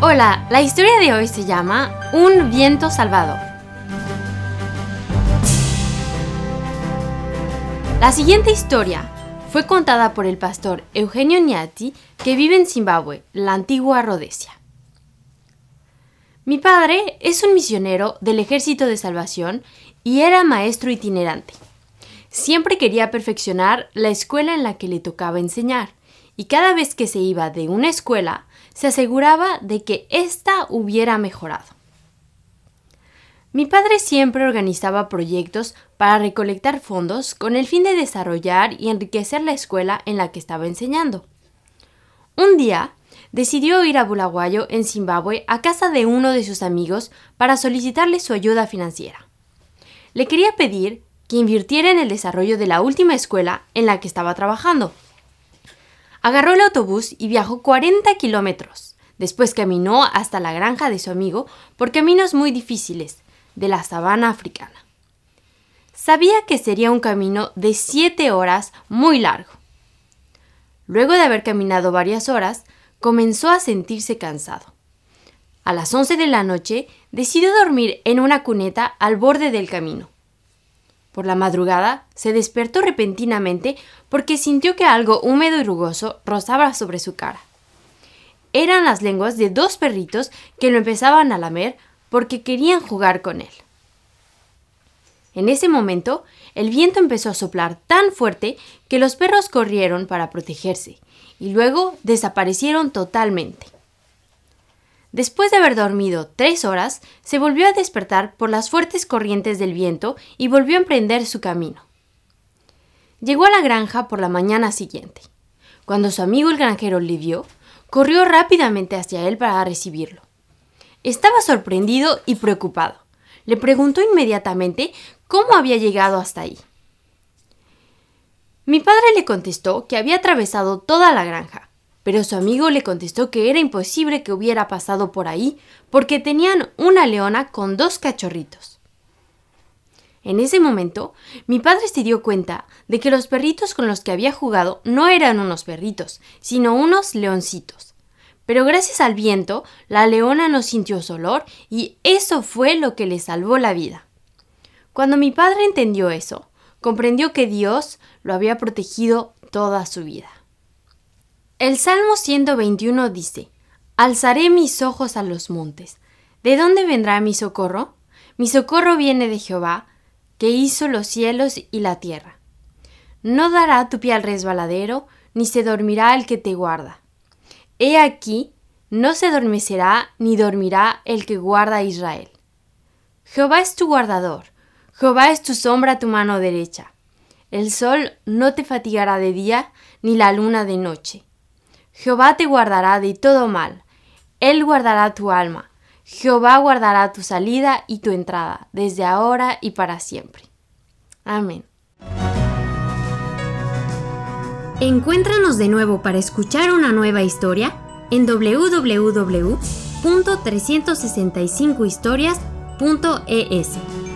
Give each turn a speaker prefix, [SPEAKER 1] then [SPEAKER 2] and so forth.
[SPEAKER 1] Hola, la historia de hoy se llama Un viento salvador. La siguiente historia fue contada por el pastor Eugenio Niati, que vive en Zimbabue, la antigua Rhodesia. Mi padre es un misionero del Ejército de Salvación y era maestro itinerante. Siempre quería perfeccionar la escuela en la que le tocaba enseñar, y cada vez que se iba de una escuela, se aseguraba de que ésta hubiera mejorado. Mi padre siempre organizaba proyectos para recolectar fondos con el fin de desarrollar y enriquecer la escuela en la que estaba enseñando. Un día, decidió ir a Bulawayo, en Zimbabue, a casa de uno de sus amigos para solicitarle su ayuda financiera. Le quería pedir que invirtiera en el desarrollo de la última escuela en la que estaba trabajando. Agarró el autobús y viajó 40 kilómetros. Después caminó hasta la granja de su amigo por caminos muy difíciles de la sabana africana. Sabía que sería un camino de siete horas muy largo. Luego de haber caminado varias horas, comenzó a sentirse cansado. A las 11 de la noche decidió dormir en una cuneta al borde del camino. Por la madrugada se despertó repentinamente porque sintió que algo húmedo y rugoso rozaba sobre su cara. Eran las lenguas de dos perritos que lo empezaban a lamer porque querían jugar con él. En ese momento, el viento empezó a soplar tan fuerte que los perros corrieron para protegerse y luego desaparecieron totalmente. Después de haber dormido tres horas, se volvió a despertar por las fuertes corrientes del viento y volvió a emprender su camino. Llegó a la granja por la mañana siguiente. Cuando su amigo el granjero le vio, corrió rápidamente hacia él para recibirlo. Estaba sorprendido y preocupado. Le preguntó inmediatamente cómo había llegado hasta ahí. Mi padre le contestó que había atravesado toda la granja, pero su amigo le contestó que era imposible que hubiera pasado por ahí porque tenían una leona con dos cachorritos. En ese momento, mi padre se dio cuenta de que los perritos con los que había jugado no eran unos perritos, sino unos leoncitos. Pero gracias al viento, la leona no sintió su olor y eso fue lo que le salvó la vida. Cuando mi padre entendió eso, comprendió que Dios lo había protegido toda su vida. El Salmo 121 dice, Alzaré mis ojos a los montes. ¿De dónde vendrá mi socorro? Mi socorro viene de Jehová, que hizo los cielos y la tierra. No dará tu pie al resbaladero, ni se dormirá el que te guarda. He aquí, no se adormecerá ni dormirá el que guarda a Israel. Jehová es tu guardador, Jehová es tu sombra a tu mano derecha. El sol no te fatigará de día, ni la luna de noche. Jehová te guardará de todo mal. Él guardará tu alma. Jehová guardará tu salida y tu entrada, desde ahora y para siempre. Amén.
[SPEAKER 2] Encuéntranos de nuevo para escuchar una nueva historia en www.365historias.es.